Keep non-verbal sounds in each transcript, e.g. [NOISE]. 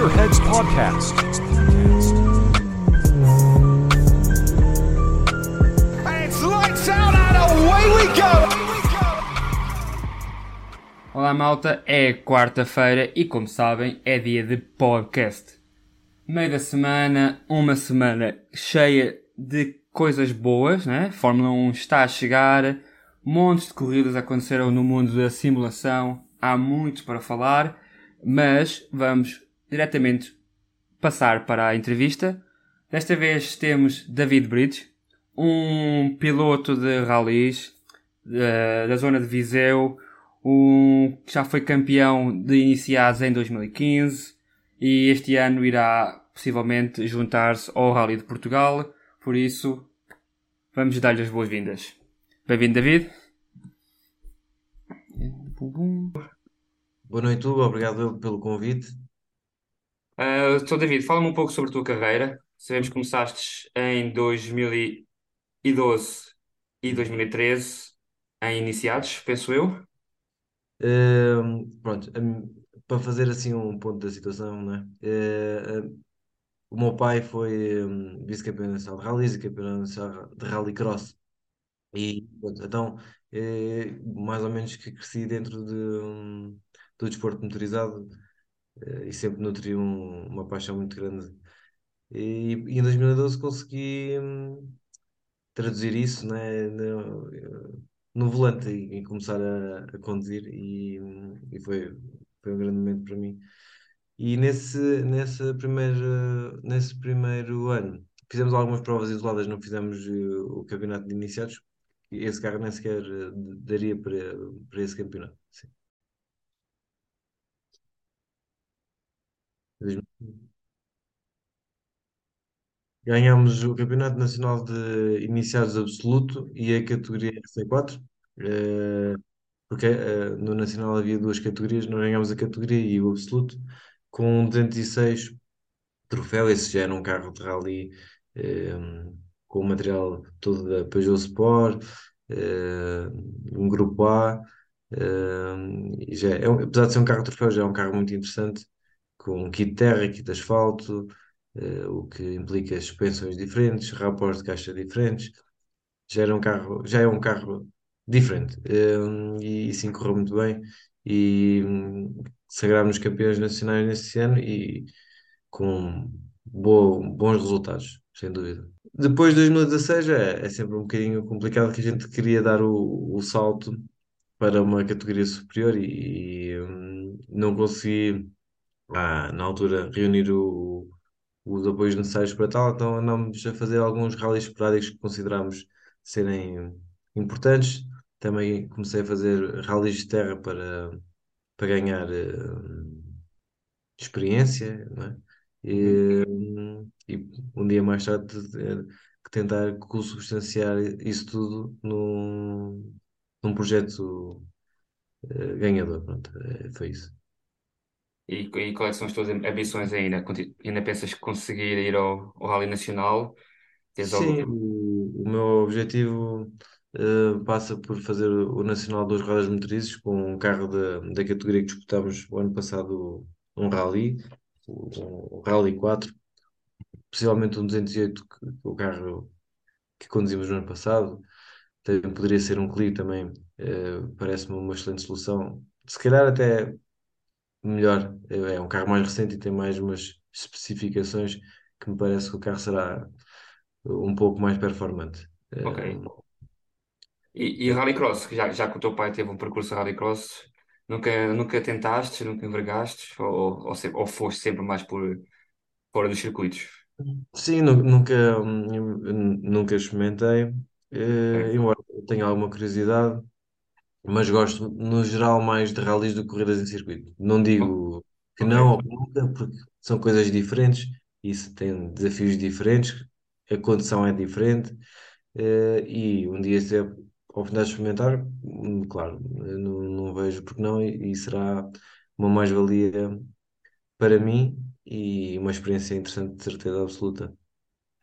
Gearheads Podcast. And it's lights out and away we go! Olá malta, é quarta-feira e como sabem é dia de podcast. Meio da semana, uma semana cheia de coisas boas, né? Fórmula 1 está a chegar, montes de corridas aconteceram no mundo da simulação, há muito para falar, mas vamos diretamente passar para a entrevista. Desta vez temos David Bridge, um piloto de rallies da, da zona de Viseu, um que já foi campeão de iniciados em 2015 e este ano irá possivelmente juntar-se ao Rally de Portugal. Por isso, vamos dar-lhe as boas-vindas. Bem-vindo, David. Boa noite, Hugo. Obrigado pelo convite. Uh, então, David, fala-me um pouco sobre a tua carreira. Sabemos que começaste em 2012 e 2013 em iniciados, penso eu. Ehm, pronto, em- para fazer assim um ponto da situação, né? Eh, eh, o meu pai foi hum, vice-campeão nacional de rallies e campeão nacional de rallycross. E pronto, então, eh, mais ou menos que cresci dentro de, hum, do desporto motorizado e sempre nutri um- uma paixão muito grande. E, e em 2012 consegui hum, traduzir isso, né, no, no volante e, e começar a, a conduzir e, e foi, foi um grande momento para mim. E nesse, nesse primeiro, nesse primeiro ano fizemos algumas provas isoladas, não fizemos eh, o campeonato de iniciados. Esse carro nem sequer eh, daria para, para esse campeonato. Sim. Ganhámos o Campeonato Nacional de Iniciados Absoluto e a categoria RC4, eh, porque eh, no Nacional havia duas categorias, nós ganhámos a categoria e o Absoluto com 206 troféu. Esse já era um carro de rally eh, com o material todo da Peugeot Sport, um grupo A. e já é, apesar de ser um carro de troféu, já é um carro muito interessante, com kit terra, kit asfalto, eh, o que implica suspensões diferentes, rapores de caixa diferentes. Já era um carro, já é um carro diferente, eh, e, sim correu muito bem. E hum, sagrámos campeões nacionais nesse ano e com bo- bons resultados, sem dúvida. Depois de 2016 é, é sempre um bocadinho complicado que a gente queria dar o, o salto para uma categoria superior e, e, hum, não consegui, ah, na altura, reunir o- os apoios necessários para tal, então andamos a fazer alguns rallies esporádicos que consideramos serem importantes. Também comecei a fazer rallies de terra para, para ganhar eh, experiência, é? E, e um dia mais tarde que tentar consubstanciar isso tudo num, num projeto eh, ganhador. Pronto, eh, foi isso. E, e quais são as tuas ambições ainda? Ainda pensas conseguir ir ao, ao Rally Nacional? Tens Sim, algo... o, o meu objetivo eh, passa por fazer o Nacional dos Rodas Motrizes com um carro da, da categoria que disputámos o ano passado, um Rally, o Rally 4, possivelmente um 208, que, o carro que conduzimos no ano passado. Também poderia ser um Clio também, eh, parece-me uma excelente solução. Se calhar até melhor, é um carro mais recente e tem mais umas especificações que me parece que o carro será um pouco mais performante. Ok. E, e Rallycross, já, já que o teu pai teve um percurso Rallycross, nunca, nunca tentaste, nunca envergaste? Ou, ou, ou foste sempre mais por fora dos circuitos? sim, nu- nunca, hum, nunca experimentei, eh, Ok. embora tenha alguma curiosidade, mas gosto no geral mais de rallies do que corridas em circuito. Não digo que não ou que nunca, porque são coisas diferentes, isso tem desafios diferentes, a condição é diferente, eh, e um dia se é a oportunidade de experimentar, hum, claro, eu não, não vejo porque não, e, e será uma mais-valia para mim e uma experiência interessante de certeza absoluta.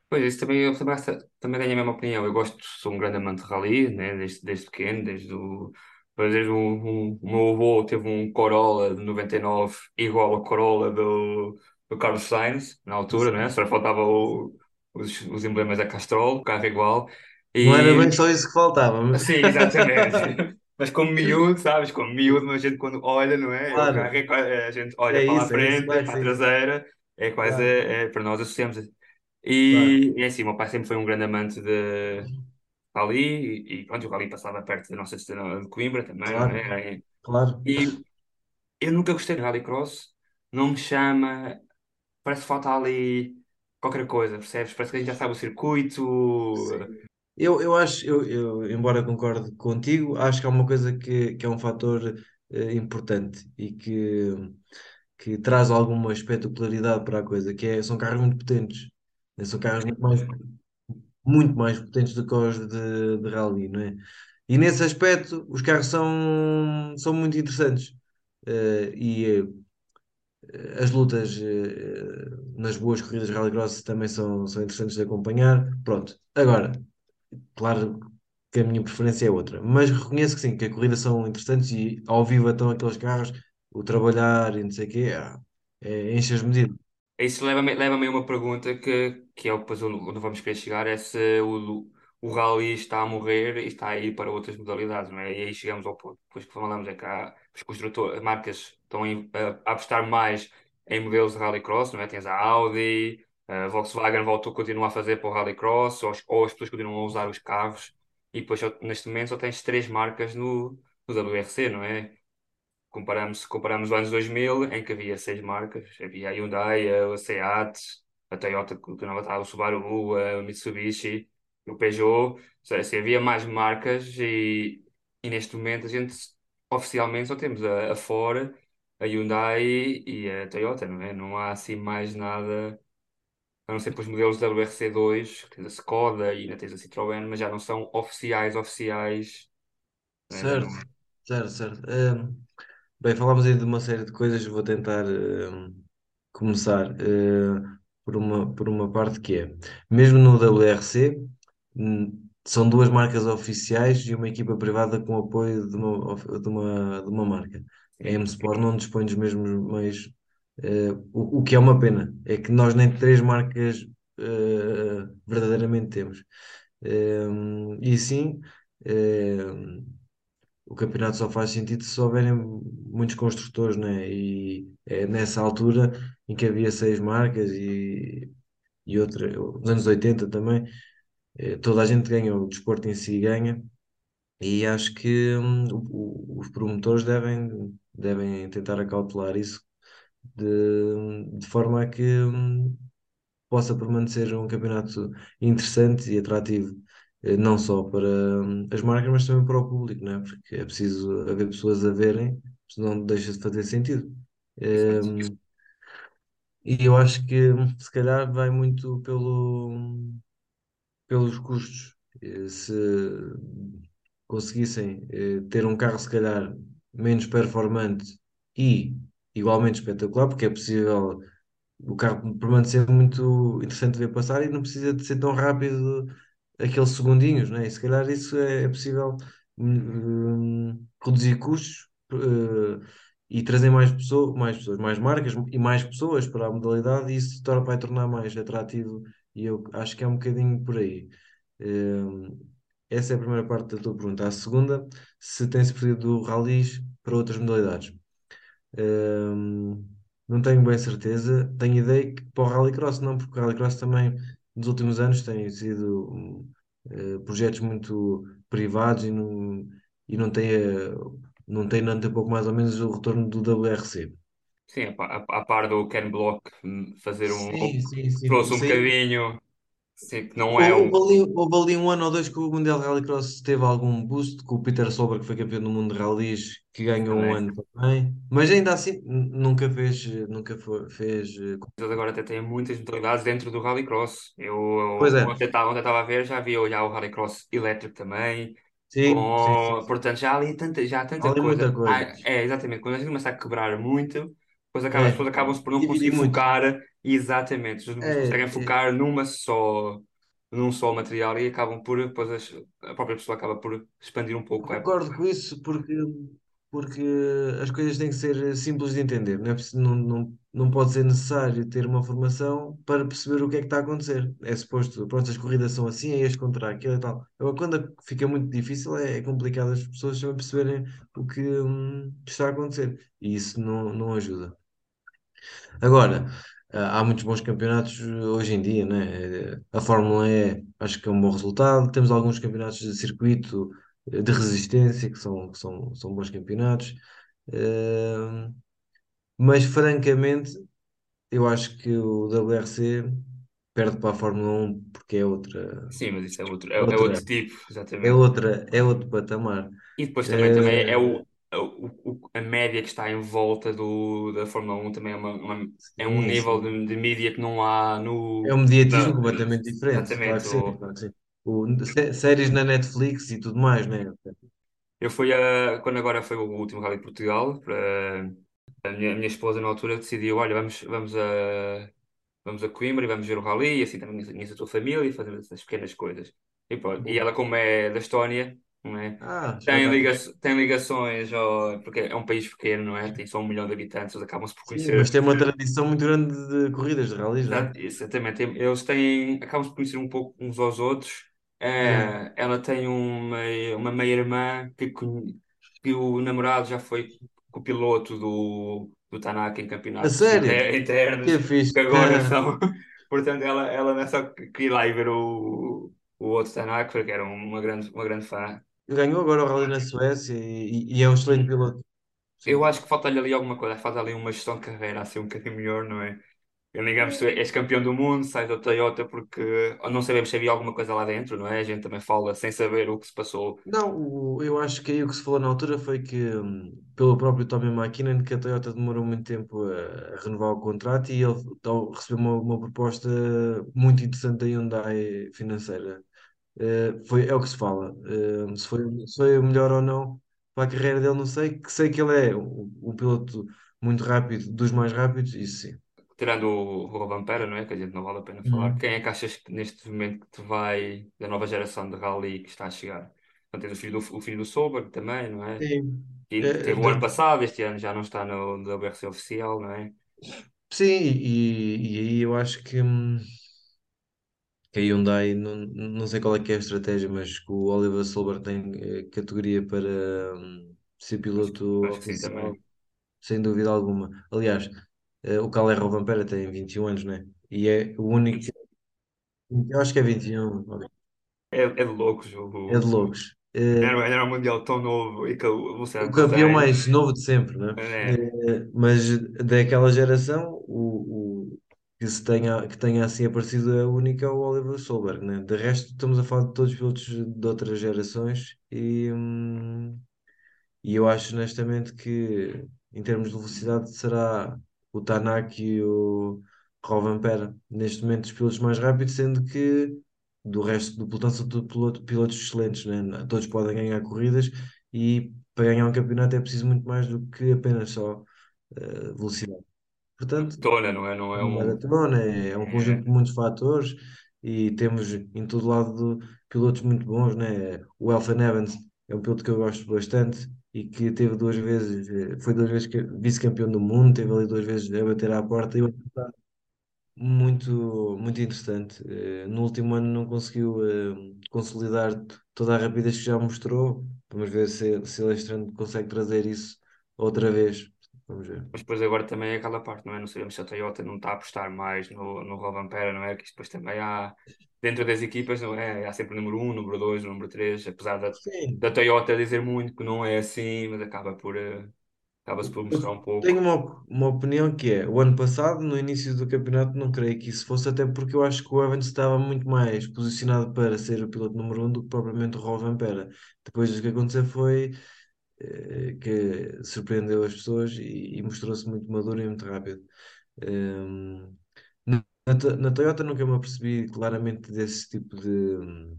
Pois, isso também, eu também, também tenho a mesma opinião. Eu gosto, sou um grande amante de rally, né? Desde, desde pequeno, desde o. Desde o, o, o meu avô teve um Corolla de 99 igual ao Corolla do, do Carlos Sainz, na altura, né? Só faltava o- os, os emblemas da Castrol, o carro igual. Não era bem só isso que faltava. mas- sim, exatamente. [LAUGHS] Mas como miúdo, sabes? Como miúdo, a gente quando olha, não é? O carro é, a gente olha é para a isso, é isso, frente, para a traseira, é quase, Claro, é, para nós associamos. E, e é assim, o meu pai sempre foi um grande amante de rally, e, e pronto, o rally passava perto da nossa cidade de Coimbra também, não claro, é? claro. E eu nunca gostei de rallycross, não me chama, parece que falta ali qualquer coisa, percebes? Parece que a gente já sabe o circuito. Eu, eu acho, eu, eu, embora concorde contigo, acho que há uma coisa que, que é um fator eh, importante e que, que traz alguma espetacularidade para a coisa, que é, são carros muito potentes. São carros muito mais, muito mais potentes do que os de, de rally, não é? E nesse aspecto, os carros são, são muito interessantes. Eh, e eh, as lutas eh, nas boas corridas de rallycross também são, são interessantes de acompanhar. Pronto. Agora, Claro que a minha preferência é outra, mas reconheço que sim, que a corrida são interessantes e ao vivo estão aqueles carros, o trabalhar e não sei o quê, ah, é, enche as medidas. Isso leva-me leva-me a uma pergunta que, que é depois onde vamos querer chegar, é se o, o rally está a morrer e está a ir para outras modalidades, não é? E aí chegamos ao ponto, depois que falamos é que há, os construtores, as marcas estão a, a apostar mais em modelos de rallycross, não é? Tens a Audi, a Volkswagen voltou, continua a fazer para o rallycross, ou, ou as pessoas continuam a usar os carros, e depois neste momento só tens três marcas no, no WRC, não é? Comparamos, comparamos os anos 2000, em que havia seis marcas. Havia a Hyundai, a Seat, a Toyota, que não estava, o Subaru, a Mitsubishi, o Peugeot. Ou seja, assim, havia mais marcas e, e neste momento a gente oficialmente só temos a, a Ford, a Hyundai e a Toyota, não é? Não há assim mais nada, a não ser para os modelos WRC2, que tens a Skoda e ainda tens a Citroën, mas já não são oficiais, oficiais? Já Certo, certo, certo. Ahm, bem, falámos aí de uma série de coisas, vou tentar ahm, começar ah, por uma, por uma parte que é, mesmo no WRC, são duas marcas oficiais e uma equipa privada com apoio de uma, de uma, de uma marca. A Sim, M-Sport não dispõe dos mesmos meios, eh, o, o que é uma pena, é que nós nem três marcas eh, verdadeiramente temos. Ehm, e sim, ehm, o campeonato só faz sentido se houverem muitos construtores, né? E é nessa altura em que havia seis marcas e, e outra, nos anos 80 também, eh, toda a gente ganha, o desporto em si ganha, e acho que hum, os promotores devem, devem tentar acautelar isso de, de forma a que hum, possa permanecer um campeonato interessante e atrativo, não só para hum, as marcas, mas também para o público, não é? Porque é preciso haver pessoas a verem, senão deixa de fazer sentido. Hum, e eu acho que hum, se calhar vai muito pelo, pelos custos. Eh, Se conseguissem eh, ter um carro, se calhar, menos performante e igualmente espetacular, porque é possível o carro permanecer muito interessante de ver passar e não precisa de ser tão rápido aqueles segundinhos, né? E se calhar isso é, é possível hum, hum, reduzir custos eh, e trazer mais pessoas, mais pessoas, mais marcas e mais pessoas para a modalidade e isso vai tornar mais atrativo e eu acho que é um bocadinho por aí. Hum, essa é a primeira parte da tua pergunta. A segunda, se tem-se perdido ralis para outras modalidades. Hum, não tenho bem certeza. Tenho ideia que para o Rallycross não, porque o Rallycross também nos últimos anos tem sido eh, projetos muito privados e não, e não tem, não tem nada pouco mais ou menos o retorno do WRC. Sim, a, a, a par do Ken Block hum, fazer um. Sim, sim, sim. Trouxe um bocadinho. Sim, que não é Houve um. ali, houve ali um ano ou dois que o Mundial de Rallycross teve algum boost, com o Peter Solberg que foi campeão do mundo de rallies, que ganhou um Também. ano também, mas ainda assim nunca fez, nunca foi- fez. eh, agora até têm muitas modalidades dentro do Rallycross. Eu, Pois é, ontem estava a ver, já havia já o Rallycross elétrico também. sim, sim, sim, Com, sim. portanto, já há ali tanta, já há Há tanta ali muita coisa. Ah, coisa. é, exatamente. Quando a gente começa a quebrar muito, depois acaba, as É, pessoas acabam-se por e não conseguir dividi muito. focar. Exatamente. Não É, conseguem é, focar numa só, num só material e acabam por, depois a própria pessoa acaba por expandir um pouco. É, concordo com isso porque, porque as coisas têm que ser simples de entender, não é, não, não, não pode ser necessário ter uma formação para perceber o que é que está a acontecer. É suposto, pronto, as corridas são assim, é este contra aquilo e tal. Agora, quando fica muito difícil, é, é complicado as pessoas também perceberem o que hum, está a acontecer. E isso não, não ajuda. Agora, há muitos bons campeonatos hoje em dia, né? Eh, A Fórmula E acho que é um bom resultado. Temos alguns campeonatos de circuito eh, de resistência que são, que são, são bons campeonatos. Eh, mas francamente, eu acho que o WRC perde para a Fórmula 1 porque é outra, Sim, mas isso é outro, é, é outro outra, tipo, é exatamente. outra, é outro patamar. E depois também, também é Eh, o, é o, o- a média que está em volta do, da Fórmula 1 também é, uma, uma- é um sim, nível sim. de, de mídia que não há É no. um mediatismo completamente diferente, claro exatamente. sim, O, claro. O, sé- séries na Netflix e tudo mais, né? eu fui a. Quando agora foi o último Rally de Portugal, para, a minha, a minha esposa na altura decidiu: olha, vamos, vamos a. Vamos a Coimbra e vamos ver o Rally, e assim também conheces a tua família e fazemos essas pequenas coisas. E, pronto, e ela, como é da Estónia, é? Ah, Tem, liga tem ligações, ao, porque é um país pequeno, não é? Tem só um milhão de habitantes, eles acabam-se por Sim, mas conhecer. tem uma tradição muito grande de corridas, de rallies, não é? Exa- Exatamente, eles têm, acabam-se por conhecer um pouco uns aos outros. É. Ela tem uma, uma meia-irmã que, que o namorado já foi copiloto do, do Tanaka em A campeonatos sério? inter- internos, Que fixe. que agora [LAUGHS] são. Portanto, ela, ela não é só que queria ir lá e ver o, o outro Tanaka, porque era uma grande, uma grande fã. Ganhou agora o rally na Suécia e, e é um excelente piloto. Eu Sim. acho que falta-lhe ali alguma coisa, faz ali uma gestão de carreira assim um bocadinho melhor, não é? Eu, digamos, tu és campeão do mundo, sai da Toyota porque não sabemos se havia alguma coisa lá dentro, não é? A gente também fala sem saber o que se passou. Não, eu acho que aí o que se falou na altura foi que, hum, pelo próprio Tommy McKinnon, que a Toyota demorou muito tempo a, a renovar o contrato e ele então, recebeu uma, uma proposta muito interessante da Hyundai financeira. Eh, foi, é o que se fala. Eh, se foi, se foi o melhor ou não para a carreira dele, não sei. Que sei que ele é um, piloto muito rápido, dos mais rápidos, isso sim. Tirando o Rovanpera, não é? Que a gente não vale a pena falar. Uhum. Quem é que achas que neste momento que te vai, da nova geração de rally que está a chegar? Então, tens o filho do, o filho do Solberg também, não é? Sim. E Eh, teve o ano passado, este ano já não está no WRC oficial, não é? sim, e, e aí eu acho que, hum, que a Hyundai, não, não sei qual é que é a estratégia, mas que o Oliver Solberg tem eh, categoria para hum, ser Acho, piloto acho sim oficial, também. sem dúvida alguma. Aliás, eh, o Kaller Rovanpera tem 21 anos, né? E é o único, eu acho que é 21, É, é de loucos é de o, loucos. Eh, Era, era um mundial tão novo e que o o campeão mais novo de sempre, né? É, mas daquela geração, o, o que se tenha, que tenha assim aparecido o único é o Oliver Solberg, né? De resto, estamos a falar de todos os pilotos de outras gerações e, hum, e eu acho honestamente que em termos de velocidade será o Tanak e o Rovanpera neste momento os pilotos mais rápidos, sendo que do resto do pelotão são piloto- pilotos excelentes, né? Todos podem ganhar corridas e para ganhar um campeonato é preciso muito mais do que apenas só eh, velocidade. Portanto, maratona, não é? Não é um. maratona é, um conjunto É, de muitos fatores e temos em todo lado pilotos muito bons, né? O Elfyn Evans é um piloto que eu gosto bastante e que teve duas vezes, eh, foi duas vezes vice-campeão do mundo, teve ali duas vezes a bater à porta e muito, muito interessante. Eh, No último ano não conseguiu eh, consolidar toda a rapidez que já mostrou. Vamos ver se, se ele este ano consegue trazer isso outra vez. Vamos ver. mas depois agora também é aquela parte, não é? Não sabemos se a Toyota não está a apostar mais no, no Rovanpera, não é? Que depois também há. Dentro das equipas, não é? Há sempre o número um, o número dois, o número três, apesar da, Sim, da Toyota dizer muito que não é assim, mas acaba por. eh, Acaba-se por mostrar um Eu tenho pouco. uma, uma opinião que é, o ano passado, no início do campeonato, não creio que isso fosse, até porque eu acho que o Evans estava muito mais posicionado para ser o piloto número um do que propriamente o Rovanpera. Depois o que aconteceu foi que surpreendeu as pessoas e, e mostrou-se muito maduro e muito rápido. Ehm, na, na To- na Toyota nunca me apercebi claramente desse tipo de,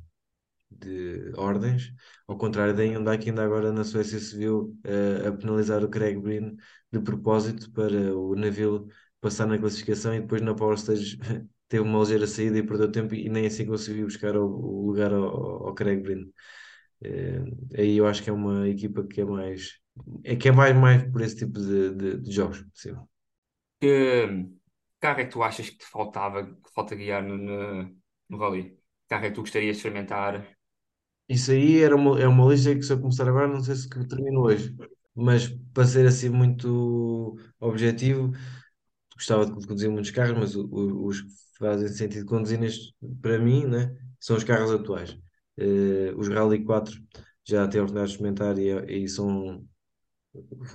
de ordens, ao contrário da Hyundai, que ainda agora na Suécia se viu eh, a penalizar o Craig Breen de propósito para o navio passar na classificação e depois na Power Stage [LAUGHS] teve uma ligeira saída e perdeu tempo e nem assim conseguiu buscar o, o lugar ao, ao Craig Breen. Eh, aí eu acho que é uma equipa que é mais é que é mais, mais por esse tipo de, de, de jogos, sim. Que carro é que tu achas que te faltava, que falta guiar no, no, no Rally? Que carro é que tu gostarias de experimentar? Isso aí era uma, é uma lista que se eu começar agora, não sei se termino hoje. Mas para ser assim muito objetivo, gostava de conduzir muitos carros, mas o- o- os que fazem sentido conduzir neste, para mim, né, são os carros atuais. Eh, os Rally 4 já oportunidade de experimentar e, e são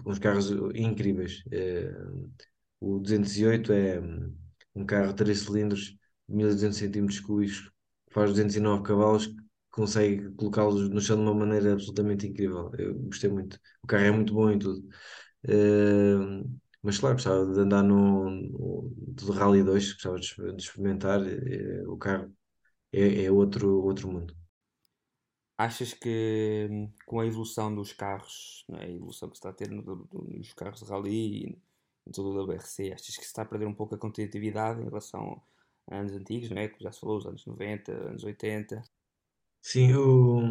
uns carros incríveis. Eh, o 208 é um carro de 3 cilindros, 1200 centímetros cúbicos, faz 209 cavalos, consegue colocá-los no chão de uma maneira absolutamente incrível. Eu gostei muito. O carro é muito bom em tudo. Eh, mas claro, gostava de andar no, no Rally 2, gostava de, de experimentar. eh, o carro é, é outro, outro mundo. Achas que hum, com a evolução dos carros, não é? a evolução que se está a ter no- no- nos carros de rally e em todo o WRC, achas que se está a perder um pouco a competitividade em relação a anos antigos, não é? Como já se falou, os anos 90, anos 80? Sim, o,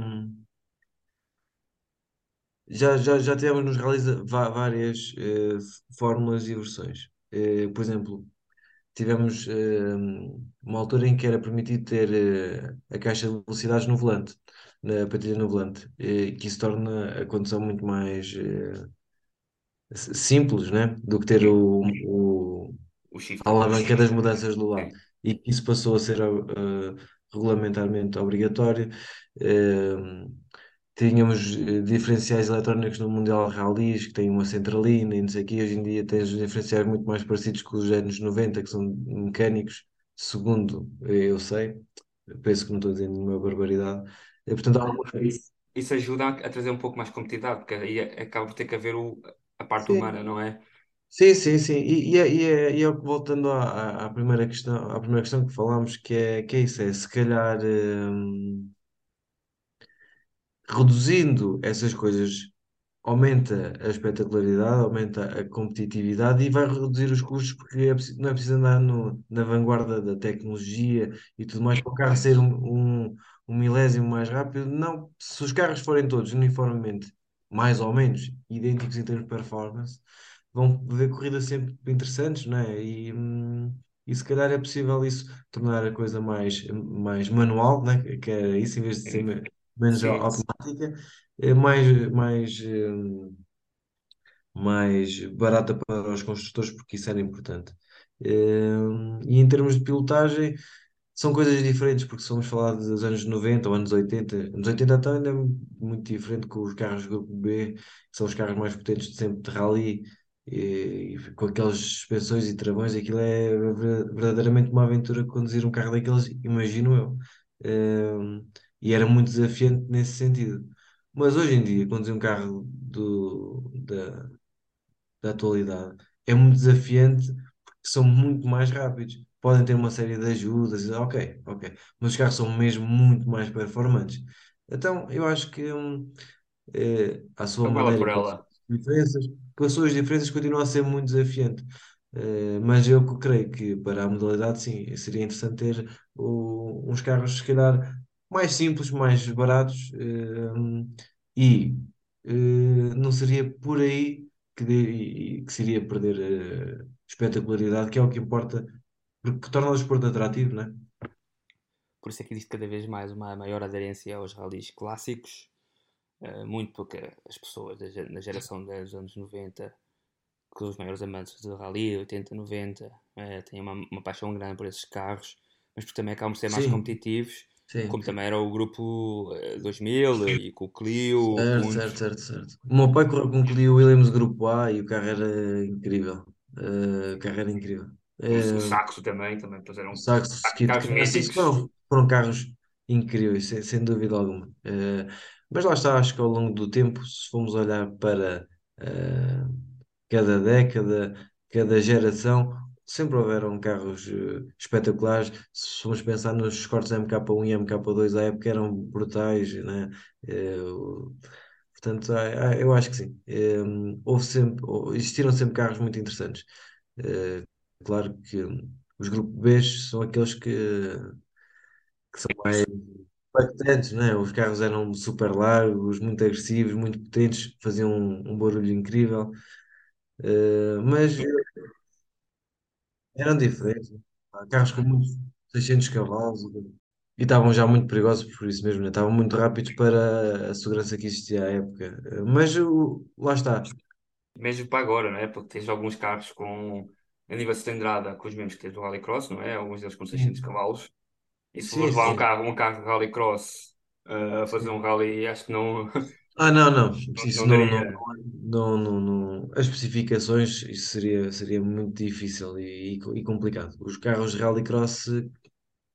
Já, já, já tivemos nos rallies várias eh, fórmulas e versões. Eh, por exemplo, tivemos eh, uma altura em que era permitido ter eh, a caixa de velocidades no volante, na pastilha no volante, eh, que isso torna a condução muito mais eh, simples, né? Do que ter o, o, o a alavanca das mudanças do lado. Sim, E isso passou a ser eh, regulamentarmente obrigatório. Eh, Tínhamos diferenciais eletrónicos no Mundial Rallys, que têm uma centralina e não sei o quê. Hoje em dia tens diferenciais muito mais parecidos com os anos 90, que são mecânicos, segundo eu sei. Penso que não estou dizendo nenhuma barbaridade. Eh, portanto, há. Isso, isso ajuda a, a trazer um pouco mais competitividade, porque aí acaba por ter que haver o, a parte Sim, humana, não é? sim, sim. sim. E, e, é, e, é, é voltando à, à, à primeira questão, à primeira questão que falámos, que é, que é isso, é se calhar hum, reduzindo essas coisas aumenta a espetacularidade, aumenta a competitividade e vai reduzir os custos porque é preciso- não é preciso andar no- na vanguarda da tecnologia e tudo mais para o carro ser um, um, um milésimo mais rápido. Não, se os carros forem todos uniformemente mais ou menos idênticos em termos de performance, vão haver corridas sempre interessantes, não é? E, hum, e se calhar é possível isso tornar a coisa mais, mais manual, né? Que é isso, em vez de ser menos sim, automática é mais, mais, eh, mais barata para os construtores, porque isso era importante. Eh, E em termos de pilotagem, são coisas diferentes, porque se formos falar dos anos 90 ou anos 80, anos 80 até ainda é muito diferente com os carros Grupo B, que são os carros mais potentes de sempre de rally, e, e com aquelas suspensões e travões, aquilo é ver- verdadeiramente uma aventura conduzir um carro daqueles, imagino eu. Eh, e era muito desafiante nesse sentido. Mas hoje em dia, conduzir um carro do, da, da atualidade é muito desafiante porque são muito mais rápidos. Podem ter uma série de ajudas, ok, ok, mas os carros são mesmo muito mais performantes. Então, eu acho que hum, eh, à sua maneira, com ela. suas diferenças, com as suas diferenças continua a ser muito desafiante. Eh, mas eu creio que para a modalidade, sim, seria interessante ter o- uns carros, se calhar, mais simples, mais baratos, eh, e eh, não seria por aí que, de- que seria perder eh, espetacularidade, que é o que importa, porque torna o desporto atrativo, né? Por isso é que existe cada vez mais uma maior aderência aos ralis clássicos, eh, muito porque as pessoas da, ge- da geração dos anos 90, que são os maiores amantes de rally, 80, 90, eh, têm uma, uma paixão grande por esses carros, mas porque também acabam por ser mais Sim, competitivos, sim. como também era o grupo eh, 2000 e com o Clio, Certo, certo, muitos. certo, certo. O meu pai correu com o Clio Williams Grupo A e o carro era incrível. Eh, o carro era incrível. O, Eh, Saxo também, também, depois o eram Saxo, carros míticos. foram, foram carros incríveis, sem, sem dúvida alguma. Eh, mas lá está, acho que ao longo do tempo, se formos olhar para eh, cada década, cada geração, sempre houveram carros eh, espetaculares. Se formos pensar nos cortes MK1 e MK2 à época eram brutais, né? O- portanto, ah, ah, eu acho que sim. Houve sempre, existiram sempre carros muito interessantes. Claro que os grupos B são aqueles que, que são mais impactantes, né? Os carros eram super largos, muito agressivos, muito potentes, faziam um, um barulho incrível. Eh, mas eram diferentes. Há Carros com muitos 600 cavalos e estavam já muito perigosos por isso mesmo, né? Estavam muito rápidos para a segurança que existia à época. Mas o- lá está. Mesmo para agora, não é? Porque tens alguns carros com nível de cilindrada com os mesmos que tens do Rallycross, não é? Alguns deles com 600 Sim, cavalos. E se sim. fores levar um carro, um carro de Rallycross uh, a fazer um rally, acho que não, [LAUGHS] Ah, não, não. Isso não, não, daria. não, não, não. As especificações, isso seria, seria muito difícil e, e, e complicado. Os carros de Rallycross,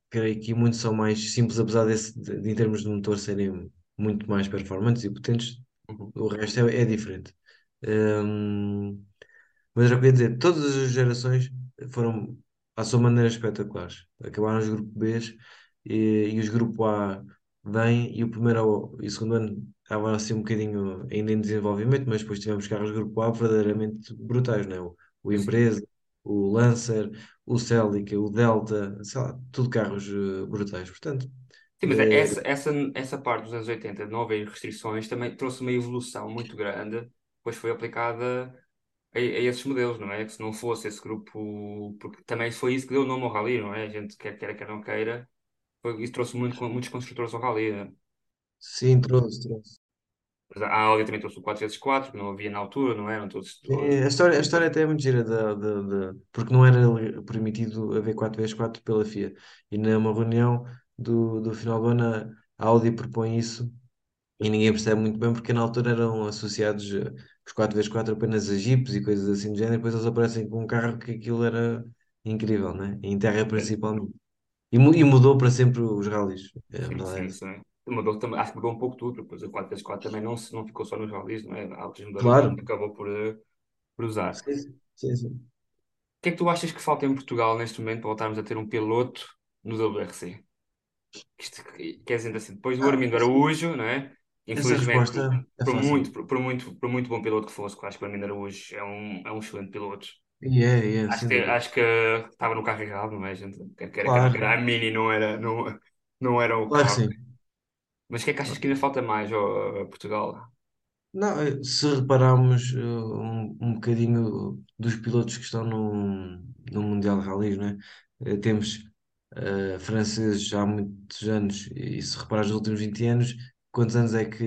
creio que muitos são mais simples, apesar desse, de, de, em termos de motor serem muito mais performantes e potentes. Uhum. O resto é, é diferente. Hum, mas o eu ia dizer, todas as gerações foram, à sua maneira, espetaculares. Acabaram os grupo Bs e, e os grupo A vêm, e o primeiro e o segundo ano estavam assim um bocadinho ainda em desenvolvimento, mas depois tivemos carros grupo A verdadeiramente brutais, né? O, o Sim. Impreza, o Lancer, o Celica, o Delta, sei lá, tudo carros eh, brutais. Portanto, Sim, mas eh, essa, essa, essa parte dos anos 80 de não haver restrições também trouxe uma evolução muito grande, depois foi aplicada a, a esses modelos, não é? Que se não fosse esse grupo, porque também foi isso que deu o nome ao Rally, não é? A gente quer queira, quer não queira, foi, isso trouxe muito, muitos construtores ao Rally. né? sim, trouxe, trouxe. Mas a Audi também trouxe o quatro vezes quatro que não havia na altura, não eram todos. É, A história, a história até é muito gira, da, da, da- porque não era permitido haver quatro vezes quatro pela FIA. E numa reunião do, do final do ano, a a Audi propõe isso e ninguém percebe muito bem porque na altura eram associados eh, os quatro vezes quatro apenas a Jeeps e coisas assim do género, depois eles aparecem com um carro que aquilo era incrível, né? Em terra principalmente. E, e mudou para sempre os rallies. É, Sim, é sim, sim. Mudou, também, acho que mudou um pouco tudo, depois o quatro vezes quatro também não, se- não ficou só nos rallies, não é? Há outros modelos que a gente Claro. acabou por, eh, por usar. Sim, sim, sim. O que é que tu achas que falta em Portugal neste momento para voltarmos a ter um piloto no WRC? Isto, quer dizer assim, depois do Ah, Armindo Araújo, não é? Infelizmente, é por muito, por, por muito, por muito bom piloto que fosse, acho que o Armindo Araújo é um, é um excelente piloto. E é, e é, Acho que, acho que estava no carro errado, não é, gente? Não Claro, queira, a Mini não era, não, não era o claro carro. Mas o que é que achas que ainda falta mais ao, a Portugal? Não, eh, se repararmos eh, um, um bocadinho dos pilotos que estão no, no Mundial de Rallys, né? Temos eh, franceses há muitos anos, e se reparares nos últimos 20 anos, quantos anos é que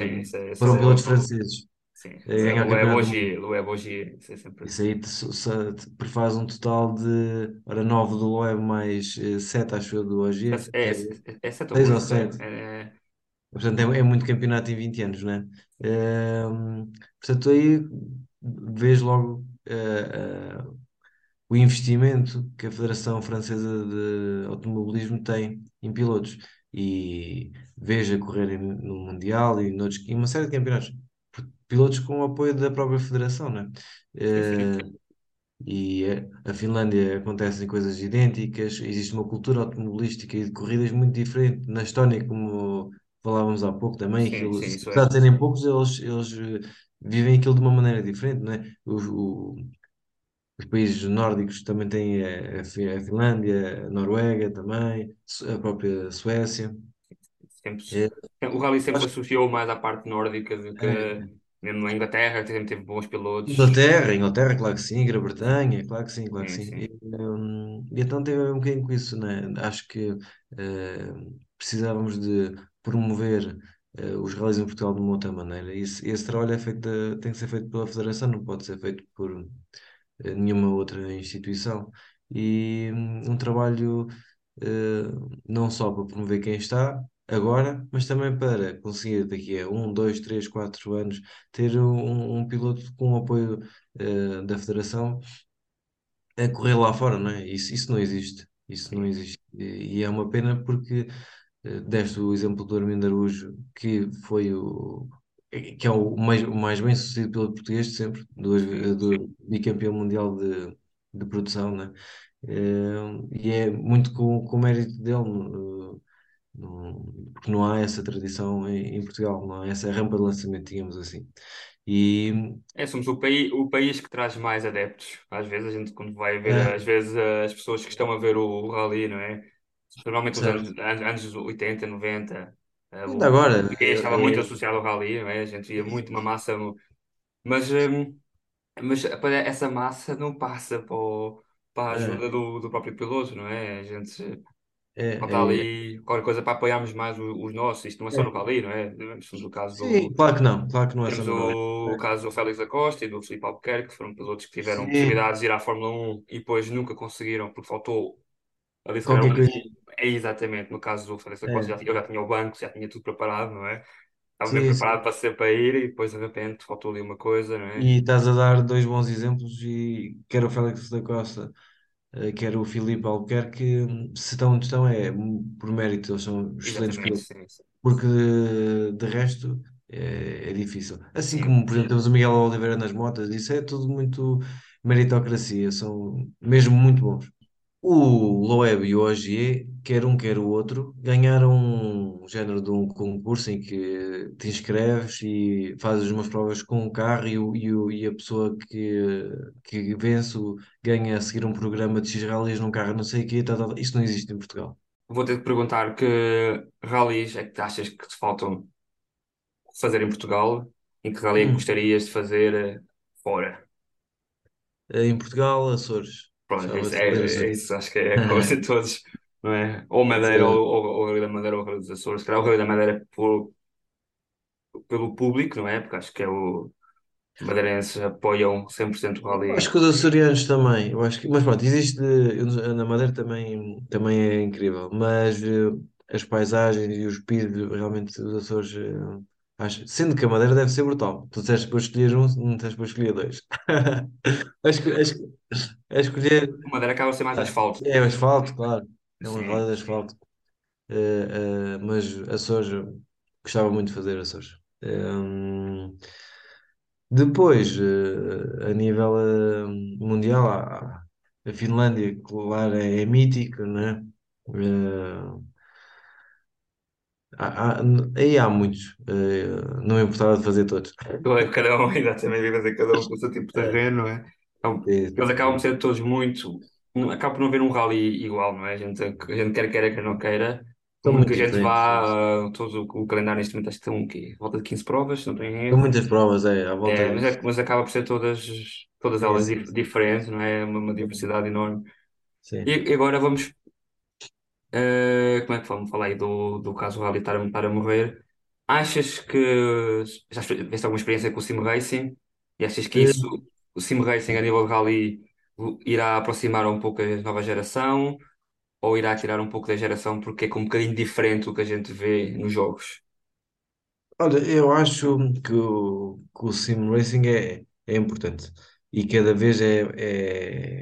Sim, isso é, isso foram pilotos é, franceses sim, a isso é ganhar o Campeonato do Mundo? Isso é sempre. Isso aí te, se- te prefaz um total de, ora, 9 do Loeb mais eh, 7, acho eu, do Ogier, É, é, é é, é sete ou 6 ou oito, é, 7. é, Portanto, é, é muito campeonato em 20 anos, né? Ehm, portanto, aí vês logo eh, eh, o investimento que a Federação Francesa de Automobilismo tem em pilotos e vês a correrem no Mundial e, noutros, e uma série de campeonatos. Pilotos com o apoio da própria Federação, né? Eh, e eh, a Finlândia acontecem coisas idênticas, existe uma cultura automobilística e de corridas muito diferente. Na Estónia, como falávamos há pouco também, sim, aquilo, sim, isso apesar é. de serem poucos, eles, eles eh, vivem aquilo de uma maneira diferente, né? Os, o- os países nórdicos também têm a, a a Finlândia, a Noruega também, a própria Suécia. Sempre, É, o Rally sempre associou mais à parte nórdica do que que mesmo na Inglaterra, sempre teve bons pilotos. Inglaterra, Inglaterra, claro que sim, Grã-Bretanha, claro que sim, claro que Sim, sim. E, hum, e então teve a um bocadinho com isso, né? Acho que eh, precisávamos de promover eh, os rallies em Portugal de uma outra maneira. E esse, esse trabalho é feito da- tem que ser feito pela Federação, não pode ser feito por eh, nenhuma outra instituição. E hum, um trabalho não só para promover quem está agora, mas também para conseguir daqui a um, dois, três, quatro anos ter um, um piloto com o apoio eh, da Federação a correr lá fora, não é? Isso, isso não existe. Isso não existe. E, é uma pena porque eh, deste o exemplo do Armindo Araújo, que foi o que é o mais, o mais bem sucedido pelo português de sempre, do, do bicampeão mundial de, de produção, né? Eh, e é muito com, com o mérito dele, no- porque não há essa tradição em, em Portugal, não há essa rampa de lançamento, digamos assim. E É, somos o país, o país que traz mais adeptos. Às vezes a gente, quando vai ver, é, às vezes as pessoas que estão a ver o, o Rally, não é? Normalmente os anos, anos, anos 80, 90, eh, Ainda agora, estava eh, muito eh, associado ao Rally, não é? A gente via muito uma massa. no- Mas, hum, mas essa massa não passa para o, para a É, ajuda do, do próprio piloto, não é? A gente é, falta é, ali qualquer coisa para apoiarmos mais os, os nossos. Isto não é só no é. Rally, não é? Temos o caso Sim, do. claro que não, claro que não é só Temos no Rally. o, o caso do Félix da Costa e do Filipe Albuquerque, que foram pilotos que tiveram Sim, possibilidades de ir à Fórmula Um e depois nunca conseguiram porque faltou ali se um. É exatamente, no caso do Félix da Costa, É. já, tinha- eu já tinha o banco, já tinha tudo preparado, não é? Estava bem preparado para ser para ir e depois de repente faltou ali uma coisa, não é? E estás a dar dois bons exemplos, e quer o Félix da Costa, quer o Filipe Albuquerque, se estão onde estão é por mérito, eles são excelentes pilotos, porque de, de resto é, é difícil. Assim Sim, como, por exemplo, temos o Miguel Oliveira nas motas, isso é tudo muito meritocracia, são mesmo muito bons. O Loeb e o Ogier, quer um quer o outro, ganharam um género de um concurso em que te inscreves e fazes umas provas com o carro e, o, e, o- e a pessoa que, que vence ganha a seguir um programa de X-Rallies num carro não sei o quê, tá, tá. Isto não existe em Portugal. Vou ter de perguntar que ralis é que achas que te faltam fazer em Portugal e que rally é Hum. gostarias de fazer eh, fora? Em Portugal, Açores. Pronto, é isso, é, é isso, acho que é a [LAUGHS] coisa de todos, não é? Ou Madeira ou, Sim. ou, ou da Madeira ou Rally dos Açores. Se calhar o Rally da Madeira por, pelo público, não é? Porque acho que é o madeirenses apoiam 100% o Rally. acho que os açorianos também, eu acho que, mas pronto, existe, na Madeira também, também é incrível, mas eh, as paisagens e os picos, realmente os Açores, eh, acho, sendo que a Madeira deve ser brutal. Tu disseste para escolher um, não disseste para escolher dois. [LAUGHS] Acho que, acho a escolher, O Madeira acaba a ser mais ah, asfalto. é o asfalto, claro, é um Sim, rally de asfalto, Eh, eh, mas Açores, gostava muito de fazer Açores. Hum, depois, eh, a nível eh, mundial, há- a Finlândia, claro, é, é mítico, né? Eh, há- há- aí há muitos, eh, não me importava de fazer todos. cada um, [LAUGHS] exatamente, a cada um com o seu tipo de É, terreno, não é? Então, eles acabam por ser todos muito. Acaba por não haver um rally igual, não é? A gente, a gente quer queira, quer não queira. São muito muito que a gente diferentes. vá, ah, todo o, o calendário neste momento acho que tem um quê? Volta de 15 provas, não São erro. muitas provas, é, à volta É, mas, é- mas acaba por ser todas, todas elas sim, dif- diferentes, não é? Uma, uma diversidade enorme. E, sim. e agora vamos. ah, como é que vamos falar aí do, do caso Rally estar a, estar a morrer? Achas que. Já tiveste alguma experiência com o Sim Racing? E achas que Eh, isso, o Sim Racing a nível de Rally, irá aproximar um pouco a nova geração? Ou irá tirar um pouco da geração porque é um bocadinho diferente o que a gente vê nos jogos? olha, eu acho que o, que o sim racing é, é importante e cada vez é,